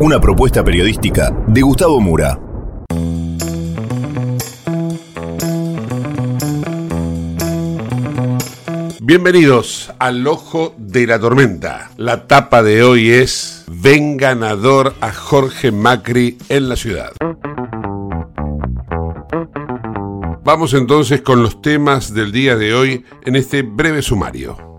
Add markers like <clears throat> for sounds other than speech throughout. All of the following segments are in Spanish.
Una propuesta periodística de Gustavo Mura. Bienvenidos al Ojo de la Tormenta. La tapa de hoy es Ven ganador a Jorge Macri en la ciudad. Vamos entonces con los temas del día de hoy en este breve sumario.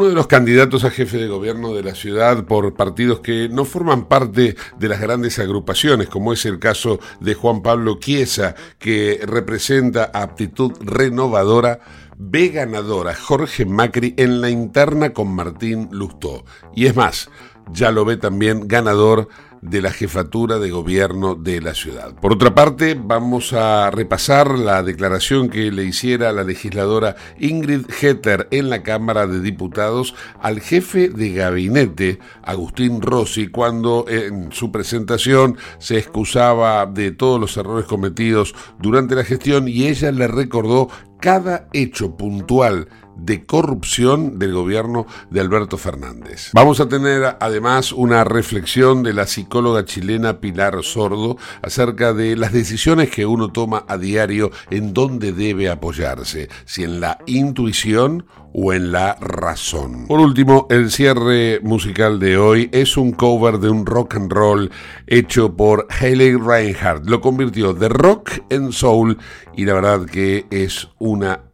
Uno de los candidatos a jefe de gobierno de la ciudad por partidos que no forman parte de las grandes agrupaciones, como es el caso de Juan Pablo Chiesa, que representa Aptitud Renovadora, ve ganadora Jorge Macri en la interna con Martín Lustó. Y es más, ya lo ve también ganador de la jefatura de gobierno de la ciudad. Por otra parte, vamos a repasar la declaración que le hiciera la legisladora Ingrid Hetter en la Cámara de Diputados al jefe de gabinete, Agustín Rossi, cuando en su presentación se excusaba de todos los errores cometidos durante la gestión y ella le recordó cada hecho puntual de corrupción del gobierno de Alberto Fernández. Vamos a tener además una reflexión de la psicóloga chilena Pilar Sordo acerca de las decisiones que uno toma a diario en dónde debe apoyarse, si en la intuición o en la razón. Por último, el cierre musical de hoy es un cover de un rock and roll hecho por Hayley Reinhardt. Lo convirtió de rock en soul y la verdad que es una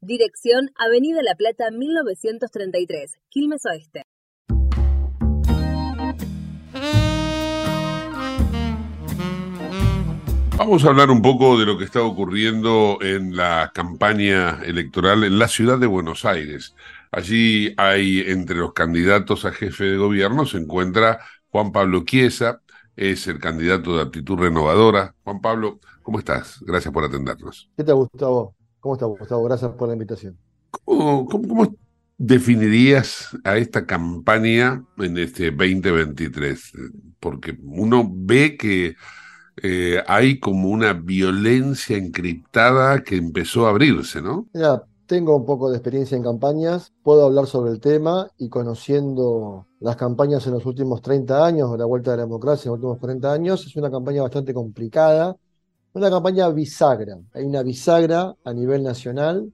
Dirección Avenida La Plata 1933, Quilmes Oeste. Vamos a hablar un poco de lo que está ocurriendo en la campaña electoral en la ciudad de Buenos Aires. Allí hay entre los candidatos a jefe de gobierno se encuentra Juan Pablo Chiesa, es el candidato de aptitud renovadora. Juan Pablo, ¿cómo estás? Gracias por atendernos. ¿Qué tal, Gustavo? ¿Cómo estás, Gustavo? Gracias por la invitación. ¿Cómo, cómo, cómo definirías a esta campaña en este 2023? Porque uno ve que eh, hay como una violencia encriptada que empezó a abrirse, ¿no? Mira, tengo un poco de experiencia en campañas, puedo hablar sobre el tema y conociendo las campañas en los últimos 30 años, la vuelta de la democracia en los últimos 40 años, es una campaña bastante complicada, una campaña bisagra. Hay una bisagra a nivel nacional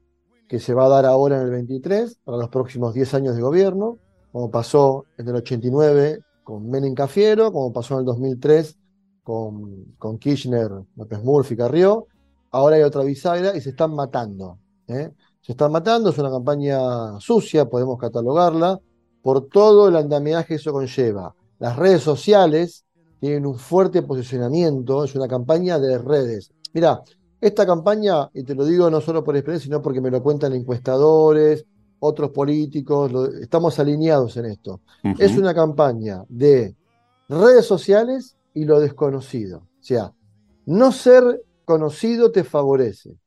que se va a dar ahora en el 23 para los próximos 10 años de gobierno, como pasó en el 89 con Menem Cafiero, como pasó en el 2003 con, con Kirchner, López Murphy, Carrió. ahora hay otra bisagra y se están matando. ¿eh? Se están matando, es una campaña sucia, podemos catalogarla, por todo el andamiaje que eso conlleva. Las redes sociales tienen un fuerte posicionamiento, es una campaña de redes. Mira, esta campaña, y te lo digo no solo por experiencia, sino porque me lo cuentan encuestadores, otros políticos, lo- estamos alineados en esto. Es una campaña de redes sociales y lo desconocido. O sea, no ser conocido te favorece.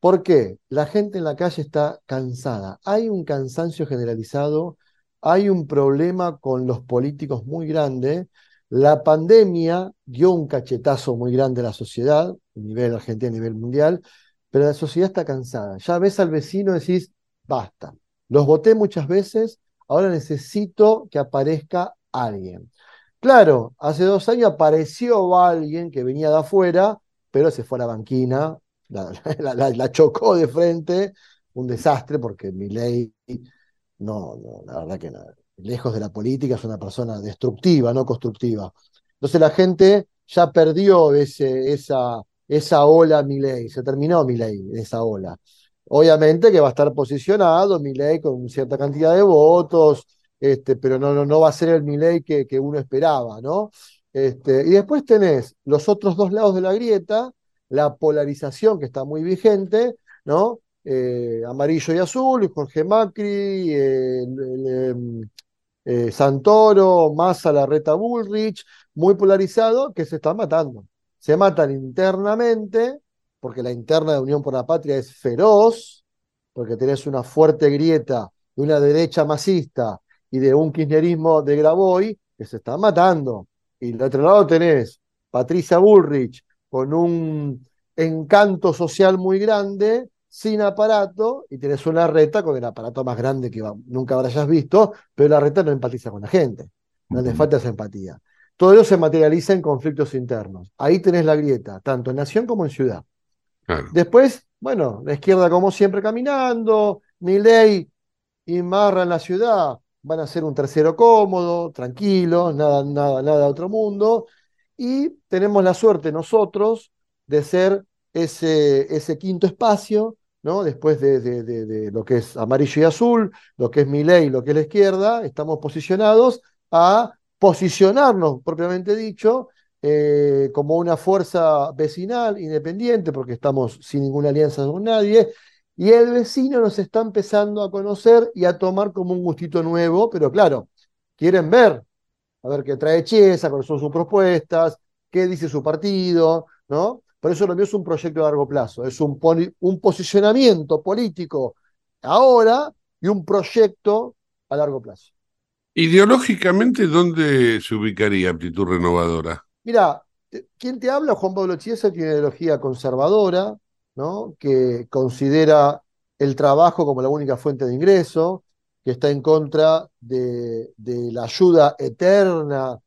¿Por qué? La gente en la calle está cansada. Hay un cansancio generalizado, hay un problema con los políticos muy grande. La pandemia dio un cachetazo muy grande a la sociedad, a nivel argentino, a nivel mundial, pero la sociedad está cansada. Ya ves al vecino y decís, basta. Los voté muchas veces, ahora necesito que aparezca alguien. Claro, hace dos años apareció alguien que venía de afuera, pero se fue a la banquina, la, <laughs> chocó de frente, un desastre, porque Milei, no, no, la verdad que no, lejos de la política es una persona destructiva, no constructiva. Entonces la gente ya perdió ese, esa, esa ola Milei, se terminó Milei, esa ola. Obviamente que va a estar posicionado Milei con cierta cantidad de votos, este, pero no, no, no va a ser el Milei que, que uno esperaba, ¿no? Este, y después tenés los otros dos lados de la grieta, la polarización que está muy vigente, ¿no? Eh, amarillo y azul, Jorge Macri, el, em, eh, Santoro, Massa, Larreta Bullrich, muy polarizado, que se están matando. Se matan internamente, porque la interna de Unión por la Patria es feroz, porque tenés una fuerte grieta de una derecha masista y de un kirchnerismo de Graboy que se están matando. Y del otro lado tenés Patricia Bullrich con un encanto social muy grande, sin aparato, y tenés una reta con el aparato más grande que nunca habrás visto, pero la reta no empatiza con la gente, no le falta esa empatía. Todo ello se materializa en conflictos internos. Ahí tenés la grieta, tanto en nación como en ciudad. Claro. Después, bueno, la izquierda como siempre caminando, Milei y Marra en la ciudad van a ser un tercero cómodo, tranquilo, nada, nada, nada de otro mundo. Y tenemos la suerte nosotros de ser ese, quinto espacio, ¿no? Después de, lo que es amarillo y azul, lo que es Milei, lo que es la izquierda, estamos posicionados a posicionarnos, propiamente dicho, eh, como una fuerza vecinal, independiente, porque estamos sin ninguna alianza con nadie, y el vecino nos está empezando a conocer y a tomar como un gustito nuevo, pero claro, quieren ver, a ver qué trae Chiesa, cuáles son sus propuestas, qué dice su partido, ¿no? Por eso lo mío es un proyecto a largo plazo, es un, un posicionamiento político ahora y un proyecto a largo plazo. Ideológicamente, ¿dónde se ubicaría Aptitud Renovadora? Mira, quien te habla, Juan Pablo Chiesa, tiene una ideología conservadora, ¿no? Que considera el trabajo como la única fuente de ingreso, que está en contra de, de la ayuda eterna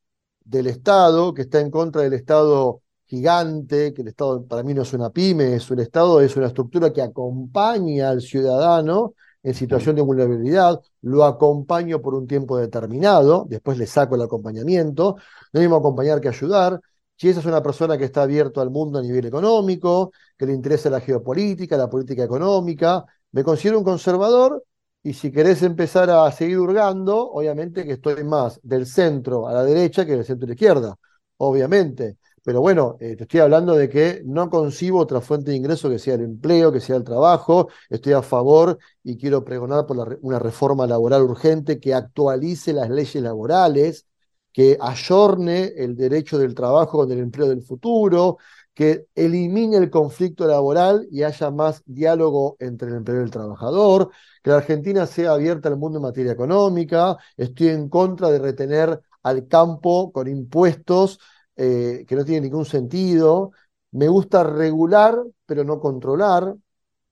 del Estado, que está en contra del Estado gigante, que el Estado para mí no es una pyme, es un Estado, es una estructura que acompaña al ciudadano en situación de vulnerabilidad, lo acompaño por un tiempo determinado, después le saco el acompañamiento, no mismo acompañar que ayudar. Chiesa es una persona que está abierto al mundo a nivel económico, que le interesa la geopolítica, la política económica. Me considero un conservador y si querés empezar a seguir hurgando, obviamente que estoy más del centro a la derecha que del centro a la izquierda, obviamente. Pero bueno, eh, te estoy hablando de que no concibo otra fuente de ingreso que sea el empleo, que sea el trabajo. Estoy a favor y quiero pregonar por la una reforma laboral urgente que actualice las leyes laborales, que ayorne el derecho del trabajo con el empleo del futuro, que elimine el conflicto laboral y haya más diálogo entre el empleo y el trabajador, que la Argentina sea abierta al mundo en materia económica. Estoy en contra de retener al campo con impuestos eh, que no tienen ningún sentido. Me gusta regular, pero no controlar.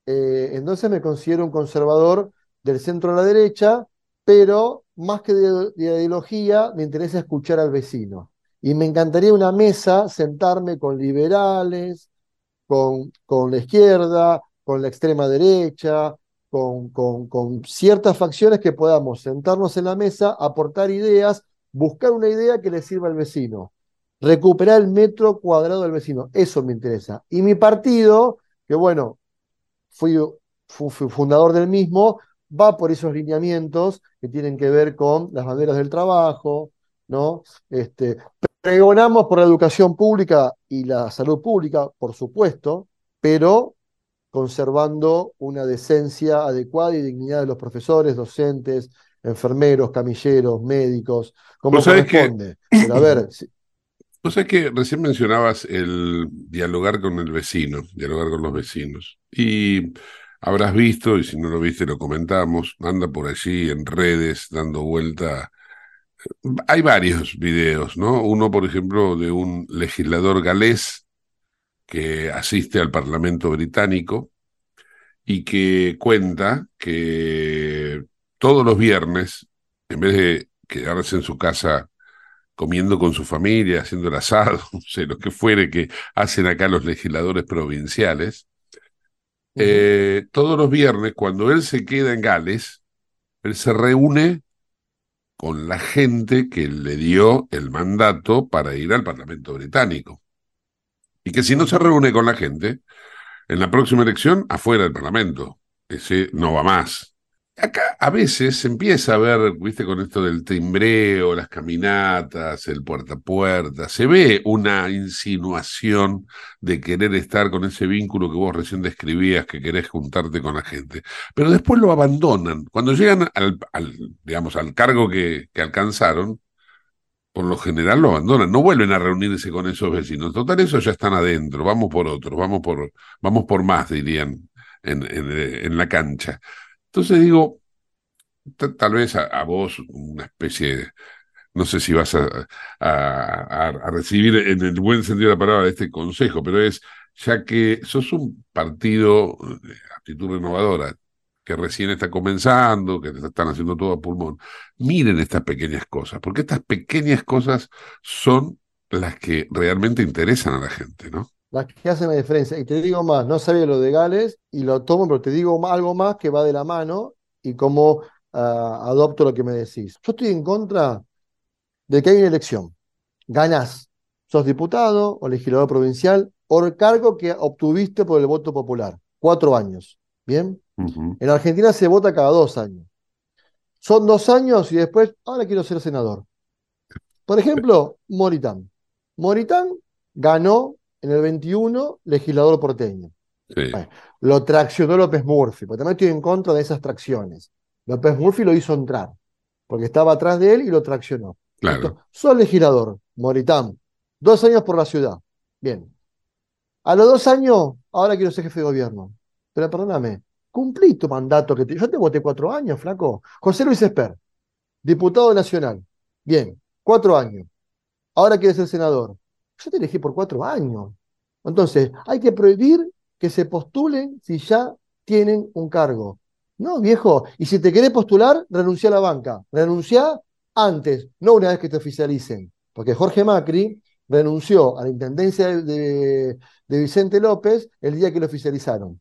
Eh, entonces me considero un conservador del centro a la derecha, pero más que de, de ideología, me interesa escuchar al vecino. Y me encantaría una mesa, sentarme con liberales, con, con la izquierda, con la extrema derecha, con, con, con ciertas facciones que podamos sentarnos en la mesa, aportar ideas, buscar una idea que le sirva al vecino, recuperar el metro cuadrado del vecino. Eso me interesa. Y mi partido que bueno, fui, fu- fui fundador del mismo, va por esos lineamientos que tienen que ver con las banderas del trabajo, ¿no? Este, pregonamos por la educación pública y la salud pública, por supuesto, pero conservando una decencia adecuada y dignidad de los profesores, docentes, enfermeros, camilleros, médicos, como que- corresponde. Pero a ver, si- O sea que recién mencionabas el dialogar con el vecino, dialogar con los vecinos. Y habrás visto, y si no lo viste lo comentamos, anda por allí en redes dando vuelta. Hay varios videos, ¿no? Uno, por ejemplo, de un legislador galés que asiste al Parlamento británico y que cuenta que todos los viernes, en vez de quedarse en su casa comiendo con su familia, haciendo el asado, <laughs> no sé, lo que fuere que hacen acá los legisladores provinciales, eh, todos los viernes, cuando él se queda en Gales, él se reúne con la gente que le dio el mandato para ir al Parlamento británico. Y que si no se reúne con la gente, en la próxima elección, afuera del Parlamento. Ese no va más. Acá a veces se empieza a ver, viste, con esto del timbreo, las caminatas, el puerta a puerta, se ve una insinuación de querer estar con ese vínculo que vos recién describías, que querés juntarte con la gente. Pero después lo abandonan. Cuando llegan al, digamos, al cargo que, que alcanzaron, por lo general lo abandonan, no vuelven a reunirse con esos vecinos. Total, esos ya están adentro, vamos por otros, vamos por, vamos por más, dirían en, en, en la cancha. Entonces digo, tal vez a, vos una especie de, no sé si vas a, recibir en el buen sentido de la palabra este consejo, pero es, ya que sos un partido de actitud renovadora, que recién está comenzando, que están haciendo todo a pulmón, miren estas pequeñas cosas, porque estas pequeñas cosas son las que realmente interesan a la gente, ¿no? Las que hacen la diferencia. Y te digo más, no sabía lo de Gales y lo tomo, pero te digo algo más que va de la mano y cómo ah, adopto lo que me decís. Yo estoy en contra de que hay una elección. Ganás, sos diputado o legislador provincial o el cargo que obtuviste por el voto popular. Cuatro años. ¿Bien? En Argentina se vota cada dos años. Son dos años y después, ahora quiero ser senador. Por ejemplo, Moritán. Moritán ganó en el 21 legislador porteño. Sí, Bueno, lo traccionó López Murphy, porque también estoy en contra de esas tracciones. López Murphy lo hizo entrar, porque estaba atrás de él y lo traccionó. claro. Sos legislador, Moritán. Dos años por la ciudad. Bien. A los dos años, ahora quiero ser jefe de gobierno. Pero perdóname, cumplí tu mandato que te... Yo te voté cuatro años, flaco. José Luis Esper, diputado nacional. Bien, cuatro años. Ahora quieres ser senador. Yo te elegí por cuatro años. Entonces, hay que prohibir que se postulen si ya tienen un cargo. No, viejo. Y si te querés postular, renuncia a la banca. Renuncia antes, no una vez que te oficialicen. Porque Jorge Macri renunció a la intendencia de, de- Vicente López el día que lo oficializaron.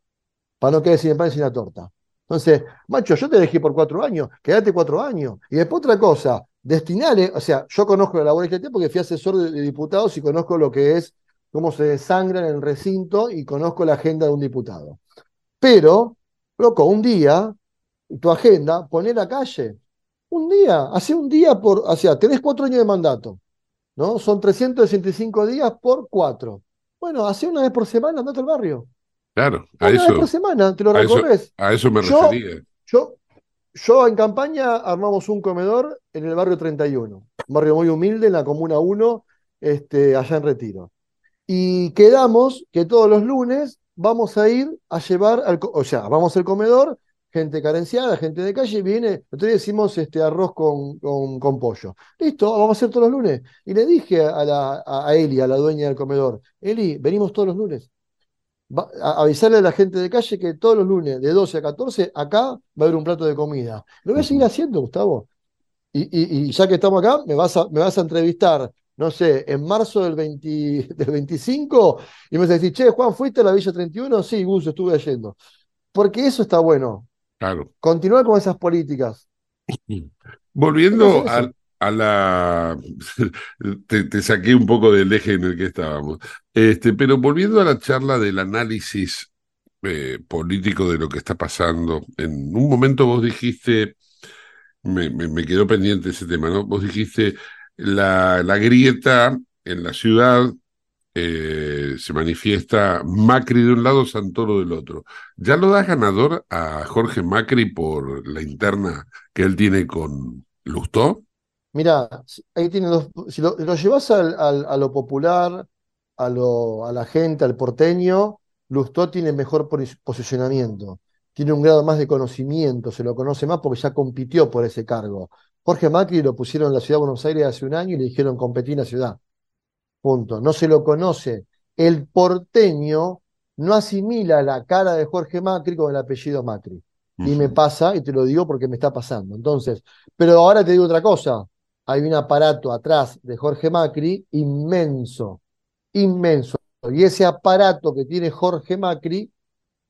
Para no quedar sin pan y sin la torta. Entonces, macho, yo te elegí por cuatro años, quédate cuatro años. Y después otra cosa, destinale, o sea, yo conozco la labor legislativa porque fui asesor de, de diputados y conozco lo que es, cómo se desangra en el recinto y conozco la agenda de un diputado. Pero, loco, un día, tu agenda, poné la calle. Un día, hace un día por, o sea, tenés cuatro años de mandato, ¿no? Son 365 días por cuatro. Bueno, hace una vez por semana, andate al barrio. Claro, a Una vez por eso, semana, te lo a eso, recorres. a eso me Yo- refería. Yo, yo en campaña armamos un comedor en el barrio 31, un barrio muy humilde en la Comuna 1, este, allá en Retiro. Y quedamos que todos los lunes vamos a ir a llevar, al, o sea, vamos al comedor, gente carenciada, gente de calle, viene, nosotros decimos este, arroz con, con, pollo. Listo, vamos a hacer todos los lunes. Y le dije a a Eli, a la dueña del comedor, Eli, venimos todos los lunes va- a- avisarle a la gente de calle que todos los lunes de 12 a 14 acá va a haber un plato de comida. Lo voy a seguir haciendo, Gustavo. Y, y- y ya que estamos acá, me vas a, me vas a entrevistar, no sé, en marzo del, 20 del 25 y me vas a decir, che, Juan, ¿fuiste a la Villa 31? Sí, Gus, estuve yendo. Porque eso está bueno. Claro. Continuar con esas políticas. <clears throat> Volviendo ¿Qué pasa a, la... <laughs> Te, te saqué un poco del eje en el que estábamos. Este, pero volviendo a la charla del análisis eh, político de lo que está pasando. En un momento vos dijiste, me, me, me quedó pendiente ese tema, ¿no? Vos dijiste la, la grieta en la ciudad eh, se manifiesta Macri de un lado, Santoro del otro. ¿Ya lo das ganador a Jorge Macri por la interna que él tiene con Lustó? Mira, ahí tiene dos. Si lo, lo llevas al, al- a lo popular, a, lo, a la gente, al porteño, Lustó tiene mejor pos- posicionamiento, tiene un grado más de conocimiento, se lo conoce más porque ya compitió por ese cargo. Jorge Macri lo pusieron en la ciudad de Buenos Aires hace un año y le dijeron competir en la ciudad. Punto. No se lo conoce. El porteño no asimila la cara de Jorge Macri con el apellido Macri. Y me pasa, y te lo digo porque me está pasando. Entonces, pero ahora te digo otra cosa. Hay un aparato atrás de Jorge Macri inmenso, inmenso. Y ese aparato que tiene Jorge Macri,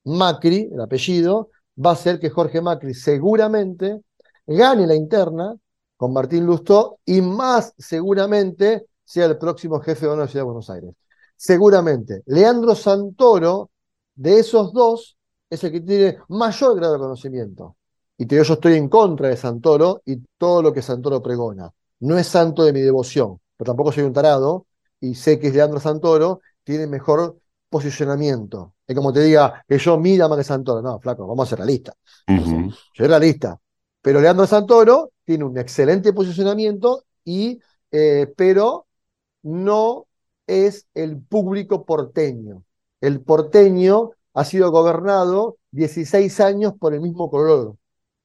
Macri, el apellido, va a hacer que Jorge Macri seguramente gane la interna con Martín Lustó y más seguramente sea el próximo jefe de la ciudad de Buenos Aires. Seguramente. Leandro Santoro, de esos dos, es el que tiene mayor grado de conocimiento. Y yo estoy en contra de Santoro y todo lo que Santoro pregona. No es santo de mi devoción, pero tampoco soy un tarado y sé que Leandro Santoro tiene mejor posicionamiento. Es como te diga que yo mida más que Santoro. No, flaco, vamos a ser realistas. Ujú. Yo soy realista. Pero Leandro Santoro tiene un excelente posicionamiento y, eh, pero no es el público porteño. El porteño ha sido gobernado 16 años por el mismo color,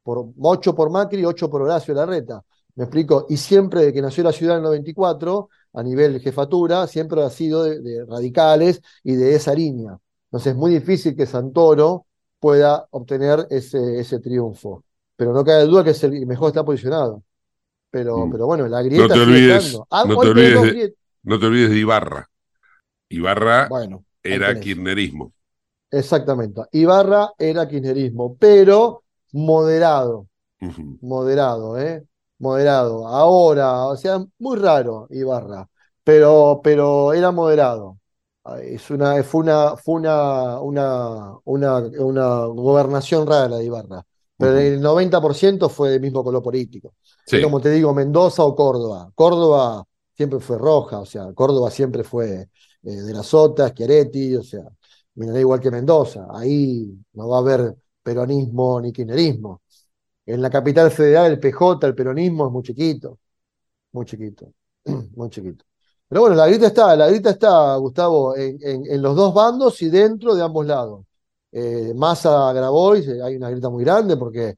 por 8 por Macri y 8 por Horacio Larreta. ¿Me explico? Y siempre de que nació la ciudad en el 94, a nivel de jefatura, siempre ha sido de, de radicales y de esa línea. Entonces es muy difícil que Santoro pueda obtener ese, ese triunfo. Pero no cabe duda que es el mejor está posicionado. Pero, Mm. pero bueno, la No grieta te olvides. Ah, no te olvides de, no te olvides de Ibarra. Ibarra Bueno, era kirchnerismo. Exactamente. Ibarra era kirchnerismo, pero moderado, moderado, ¿eh? Moderado. Ahora, o sea, muy raro Ibarra, pero, pero era moderado. Es una, fue una, fue una, una, una, una gobernación rara la de Ibarra. Pero el 90% fue del mismo color político. Sí. Como te digo, Mendoza o Córdoba. Córdoba siempre fue roja, o sea, Córdoba siempre fue eh, de las Sota, Schiaretti, o sea, mirará igual que Mendoza. Ahí no va a haber peronismo ni kirchnerismo. En la capital federal, el PJ, el peronismo es muy chiquito, muy chiquito, <clears throat> muy chiquito. Pero bueno, la grita está, la grita está, Gustavo, en, los dos bandos y dentro de ambos lados. Eh, Massa Grabois, hay una grita muy grande porque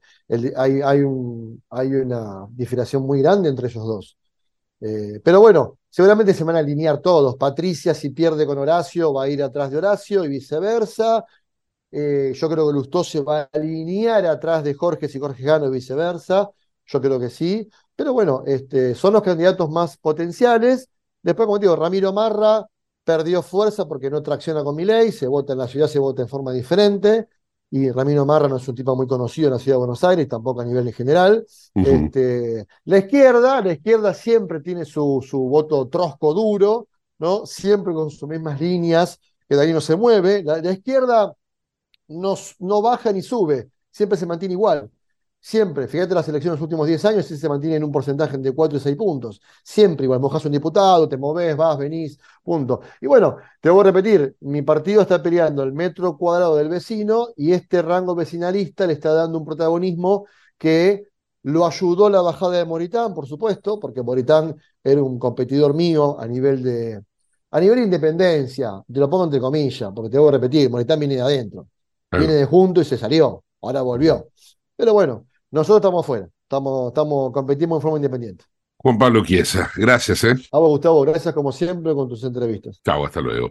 hay una diferenciación muy grande entre ellos dos. Eh, pero bueno, seguramente se van a alinear todos. Patricia, si pierde con Horacio, va a ir atrás de Horacio y viceversa. Eh, yo creo que Lustó se va a alinear atrás de Jorge si Jorge gana y viceversa. Yo creo que sí. Pero bueno, este, son los candidatos más potenciales. Después, como digo, Ramiro Marra perdió fuerza porque no tracciona con Milei, se vota en la ciudad, se vota en forma diferente. Y Ramiro Marra no es un tipo muy conocido en la ciudad de Buenos Aires, tampoco a nivel en general. Este, la izquierda, la izquierda siempre tiene su, su voto trosco duro, ¿no? Siempre con sus mismas líneas, que de ahí no se mueve. La, la izquierda no, baja ni sube, siempre se mantiene igual. Siempre, fíjate las elecciones de los últimos 10 años, sí se mantiene en un porcentaje entre 4 y 6 puntos. Siempre igual, mojas un diputado, te movés, vas, venís, punto. Y bueno, te voy a repetir, mi partido está peleando el metro cuadrado del vecino y este rango vecinalista le está dando un protagonismo que lo ayudó la bajada de Moritán, por supuesto, porque Moritán era un competidor mío a nivel de, a nivel de independencia, te lo pongo entre comillas, porque te voy a repetir, Moritán viene de adentro, viene de junto y se salió, ahora volvió. Pero bueno, nosotros estamos fuera, estamos, estamos, competimos en forma independiente. Juan Pablo Chiesa, gracias, ¿eh? A vos, Gustavo, gracias como siempre con tus entrevistas. Chao, hasta luego.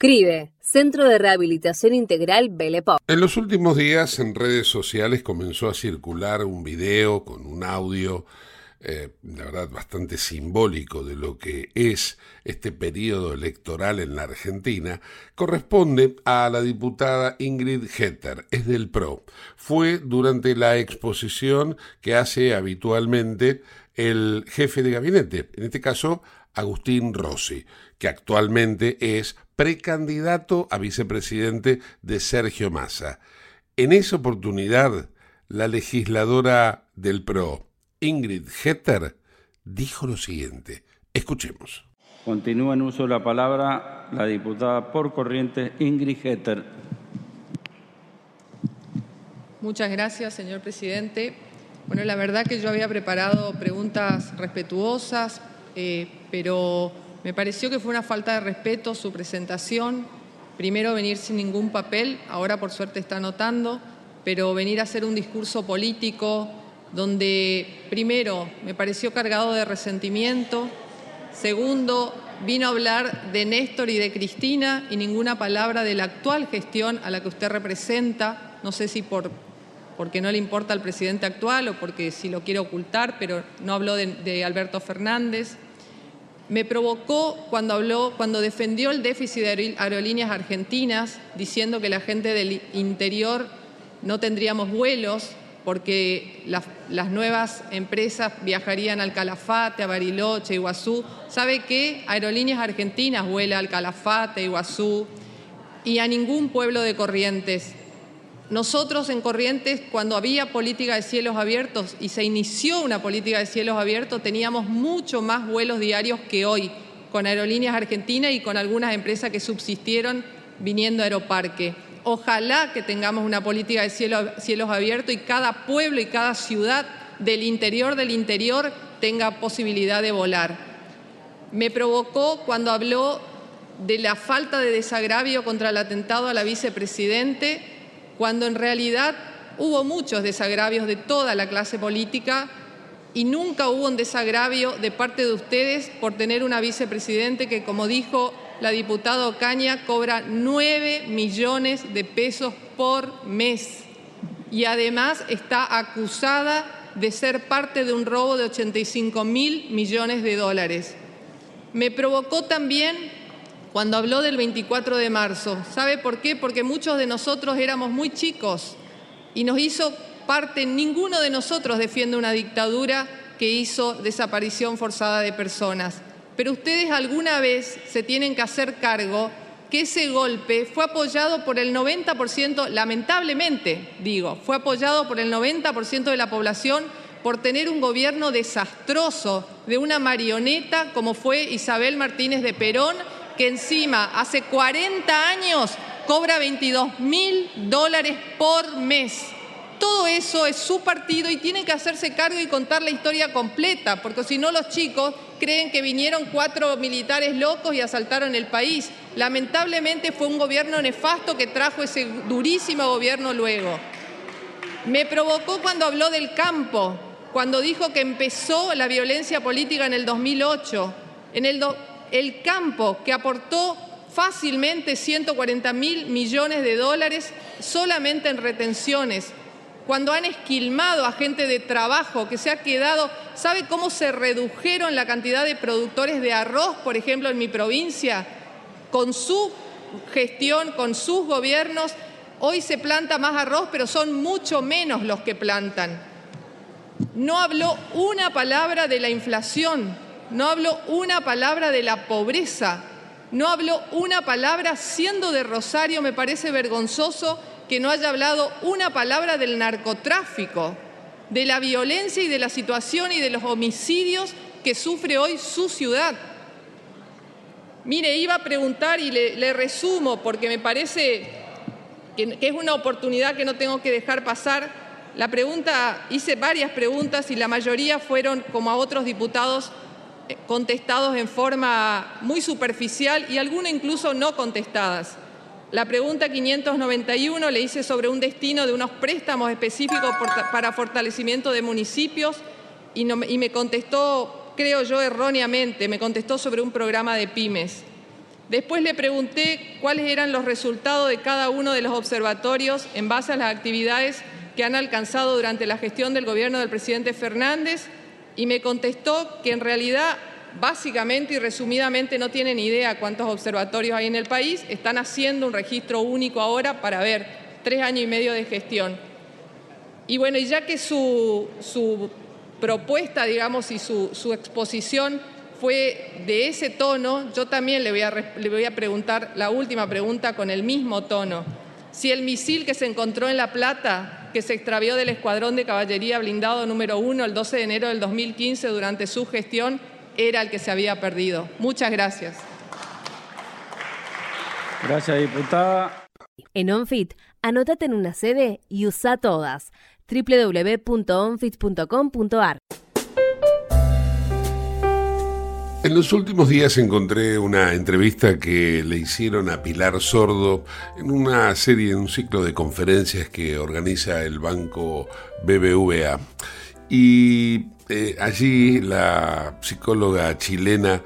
CRIBE, Centro de Rehabilitación Integral Belepop. En los últimos días en redes sociales comenzó a circular un video con un audio, eh, la verdad, bastante simbólico de lo que es este periodo electoral en la Argentina. Corresponde a la diputada Ingrid Hetter, es del PRO. Fue durante la exposición que hace habitualmente el jefe de gabinete, en este caso Agustín Rossi, que actualmente es precandidato a vicepresidente de Sergio Massa. En esa oportunidad, la legisladora del PRO, Ingrid Hetter, dijo lo siguiente. Escuchemos. Continúa en uso de la palabra la diputada por corriente Ingrid Hetter. Muchas gracias, señor presidente. Bueno, la verdad que yo había preparado preguntas respetuosas, eh, pero me pareció que fue una falta de respeto su presentación. Primero venir sin ningún papel, ahora por suerte está anotando, pero venir a hacer un discurso político donde primero me pareció cargado de resentimiento, segundo vino a hablar de Néstor y de Cristina y ninguna palabra de la actual gestión a la que usted representa, no sé si por, porque no le importa al presidente actual o porque si lo quiere ocultar, pero no habló de, de Alberto Fernández me provocó cuando habló, cuando defendió el déficit de aerolíneas argentinas, diciendo que la gente del interior no tendríamos vuelos porque las, nuevas empresas viajarían al Calafate, a Bariloche, Iguazú. ¿Sabe qué? Aerolíneas Argentinas vuela al Calafate, Iguazú y a ningún pueblo de Corrientes. Nosotros en Corrientes, cuando había política de cielos abiertos y se inició una política de cielos abiertos, teníamos mucho más vuelos diarios que hoy, con aerolíneas argentinas y con algunas empresas que subsistieron viniendo a Aeroparque. Ojalá que tengamos una política de cielos abiertos y cada pueblo y cada ciudad del interior del interior tenga posibilidad de volar. Me provocó cuando habló de la falta de desagravio contra el atentado a la vicepresidente cuando en realidad hubo muchos desagravios de toda la clase política y nunca hubo un desagravio de parte de ustedes por tener una vicepresidente que, como dijo la diputada Ocaña, cobra 9 millones de pesos por mes y además está acusada de ser parte de un robo de 85 mil millones de dólares. Me provocó también cuando habló del 24 de marzo. ¿Sabe por qué? Porque muchos de nosotros éramos muy chicos y nos hizo parte, ninguno de nosotros defiende una dictadura que hizo desaparición forzada de personas. Pero ustedes alguna vez se tienen que hacer cargo que ese golpe fue apoyado por el 90%, lamentablemente digo, fue apoyado por el 90% de la población por tener un gobierno desastroso de una marioneta como fue Isabel Martínez de Perón que encima hace 40 años cobra 22 mil dólares por mes. Todo eso es su partido y tienen que hacerse cargo y contar la historia completa, porque si no los chicos creen que vinieron cuatro militares locos y asaltaron el país. Lamentablemente fue un gobierno nefasto que trajo ese durísimo gobierno luego. Me provocó cuando habló del campo, cuando dijo que empezó la violencia política en el 2008. En el el campo que aportó fácilmente 140 mil millones de dólares solamente en retenciones, cuando han esquilmado a gente de trabajo que se ha quedado, ¿sabe cómo se redujeron la cantidad de productores de arroz, por ejemplo, en mi provincia? Con su gestión, con sus gobiernos, hoy se planta más arroz, pero son mucho menos los que plantan. No habló una palabra de la inflación, no hablo una palabra de la pobreza. No habló una palabra, siendo de Rosario, me parece vergonzoso que no haya hablado una palabra del narcotráfico, de la violencia y de la situación y de los homicidios que sufre hoy su ciudad. Mire, iba a preguntar y le, resumo porque me parece que, que es una oportunidad que no tengo que dejar pasar. La pregunta, hice varias preguntas y la mayoría fueron, como a otros diputados, contestados en forma muy superficial y algunas incluso no contestadas. La pregunta 591 le hice sobre un destino de unos préstamos específicos para fortalecimiento de municipios y, me contestó, creo yo erróneamente, me contestó sobre un programa de pymes. Después le pregunté cuáles eran los resultados de cada uno de los observatorios en base a las actividades que han alcanzado durante la gestión del gobierno del presidente Fernández y me contestó que en realidad básicamente y resumidamente no tienen idea cuántos observatorios hay en el país, están haciendo un registro único ahora para ver tres años y medio de gestión. Y bueno, y ya que su, propuesta, digamos, y su, exposición fue de ese tono, yo también le voy, a, le voy a preguntar la última pregunta con el mismo tono. Si el misil que se encontró en La Plata que se extravió del Escuadrón de Caballería Blindado número 1 el 12 de enero del 2015 durante su gestión era el que se había perdido. Muchas gracias. Gracias, diputada. En OnFit, anótate en una sede y usa todas. www.onfit.com.ar En los últimos días encontré una entrevista que le hicieron a Pilar Sordo en una serie, en un ciclo de conferencias que organiza el banco BBVA. Y eh, allí la psicóloga chilena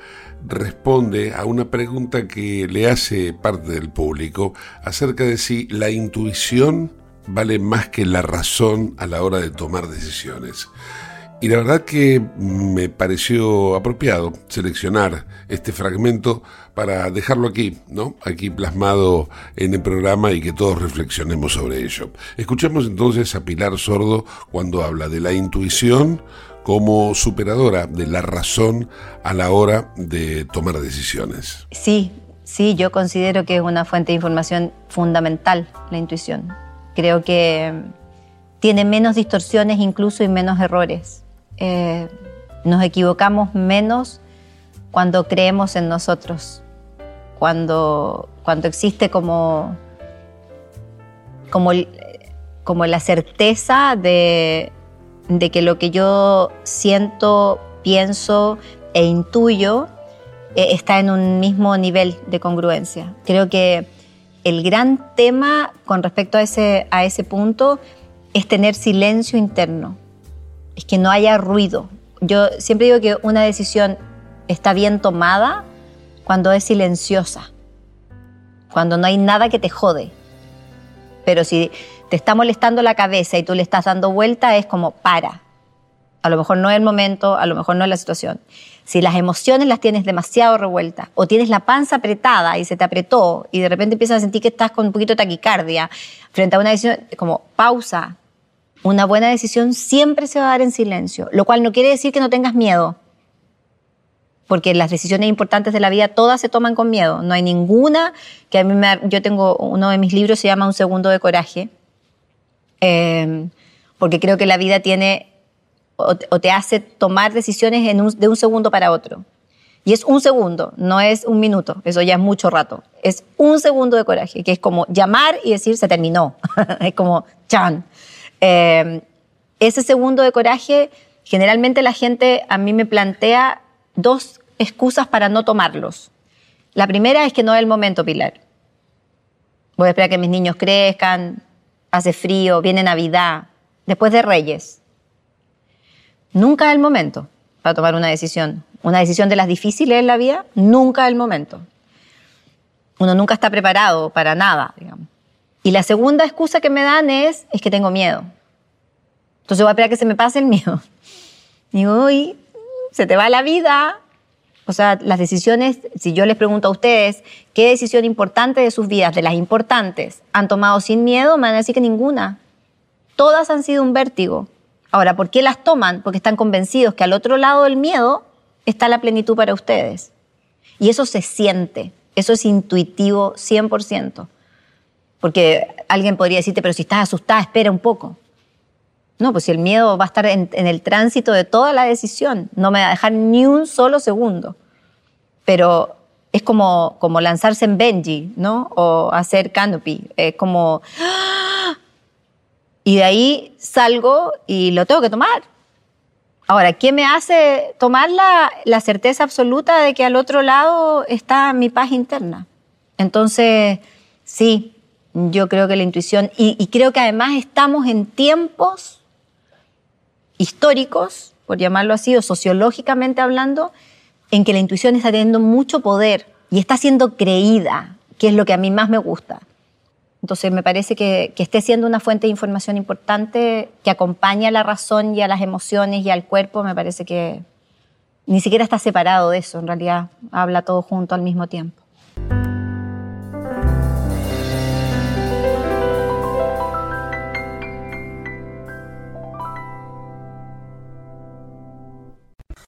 responde a una pregunta que le hace parte del público acerca de si la intuición vale más que la razón a la hora de tomar decisiones. Y la verdad que me pareció apropiado seleccionar este fragmento para dejarlo aquí, ¿no? Aquí plasmado en el programa y que todos reflexionemos sobre ello. Escuchemos entonces a Pilar Sordo cuando habla de la intuición como superadora de la razón a la hora de tomar decisiones. Sí, sí, yo considero que es una fuente de información fundamental la intuición. Creo que tiene menos distorsiones incluso y menos errores eh, nos equivocamos menos cuando creemos en nosotros, cuando, cuando existe como, como, como la certeza de, que lo que yo siento, pienso e intuyo eh, está en un mismo nivel de congruencia. Creo que el gran tema con respecto a ese, a ese punto es tener silencio interno es que no haya ruido. Yo siempre digo que una decisión está bien tomada cuando es silenciosa, cuando no hay nada que te jode. Pero si te está molestando la cabeza y tú le estás dando vuelta, es como para. A lo mejor no es el momento, a lo mejor no es la situación. Si las emociones las tienes demasiado revueltas o tienes la panza apretada y se te apretó y de repente empiezas a sentir que estás con un poquito de taquicardia frente a una decisión, como pausa, una buena decisión siempre se va a dar en silencio, lo cual no quiere decir que no tengas miedo, porque las decisiones importantes de la vida todas se toman con miedo. No hay ninguna que a mí me... Yo tengo uno de mis libros se llama Un segundo de coraje, eh, porque creo que la vida tiene o te hace tomar decisiones de un segundo para otro. Y es un segundo, no es un minuto, eso ya es mucho rato. Es un segundo de coraje, que es como llamar y decir se terminó. <laughs> es como chan. Em, ese segundo de coraje, generalmente la gente a mí me plantea dos excusas para no tomarlos. La primera es que no es el momento, Pilar. Voy a esperar que mis niños crezcan, hace frío, viene Navidad, después de Reyes. Nunca es el momento para tomar una decisión. Una decisión de las difíciles en la vida, nunca es el momento. Uno nunca está preparado para nada, digamos. Y la segunda excusa que me dan es, es que tengo miedo. Entonces voy a esperar que se me pase el miedo. <laughs> Digo, uy, se te va la vida. O sea, las decisiones, si yo les pregunto a ustedes qué decisión importante de sus vidas, de las importantes, han tomado sin miedo, me van a decir que ninguna. Todas han sido un vértigo. Ahora, ¿por qué las toman? Porque están convencidos que al otro lado del miedo está la plenitud para ustedes. Y eso se siente. Eso es intuitivo 100%. Porque alguien podría decirte, pero si estás asustada, espera un poco. No, pues si el miedo va a estar en, en, el tránsito de toda la decisión, no me va a dejar ni un solo segundo. Pero es como, como lanzarse en Benji, ¿no? O hacer canopy. Es como... ¡ah! Y de ahí salgo y lo tengo que tomar. Ahora, ¿qué me hace tomar la, la certeza absoluta de que al otro lado está mi paz interna? Entonces, sí, yo creo que la intuición, y, y creo que además estamos en tiempos históricos, por llamarlo así, o sociológicamente hablando, en que la intuición está teniendo mucho poder y está siendo creída, que es lo que a mí más me gusta. Entonces me parece que, que, esté siendo una fuente de información importante que acompaña a la razón y a las emociones y al cuerpo, me parece que ni siquiera está separado de eso, en realidad habla todo junto al mismo tiempo.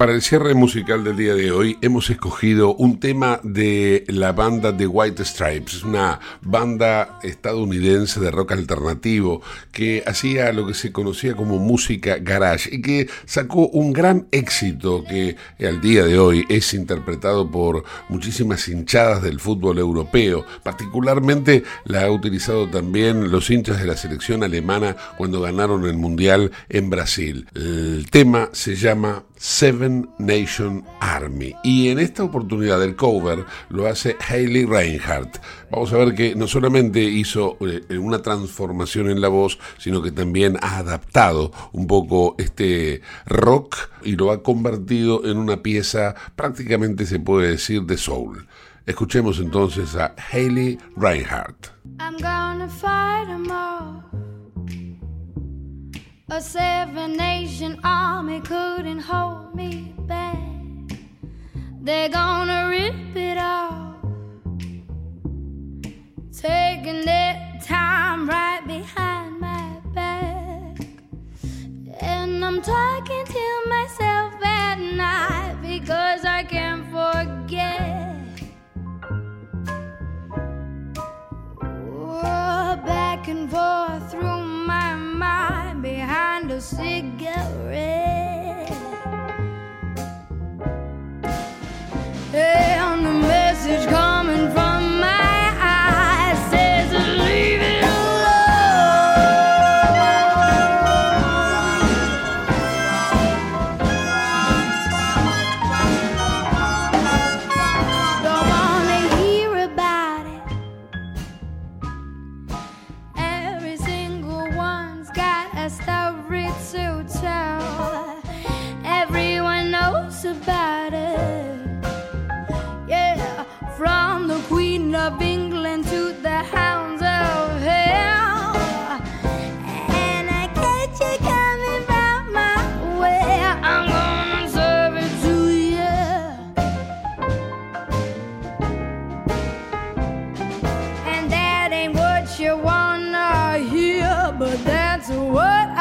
Para el cierre musical del día de hoy hemos escogido un tema de la banda The White Stripes, una banda estadounidense de rock alternativo que hacía lo que se conocía como música garage y que sacó un gran éxito que al día de hoy es interpretado por muchísimas hinchadas del fútbol europeo, particularmente la ha utilizado también los hinchas de la selección alemana cuando ganaron el Mundial en Brasil. El tema se llama Seven Nation Army. Y en esta oportunidad el cover lo hace Hayley Reinhardt. Vamos a ver que no solamente hizo eh, una transformación en la voz, sino que también ha adaptado un poco este rock y lo ha convertido en una pieza prácticamente se puede decir de soul. Escuchemos entonces a Hayley Reinhardt. I'm gonna fight em. A seven nation army couldn't hold me back. They're gonna rip it off, taking their time right behind my back. And I'm talking to myself at night because I can't forget. But that's what I'll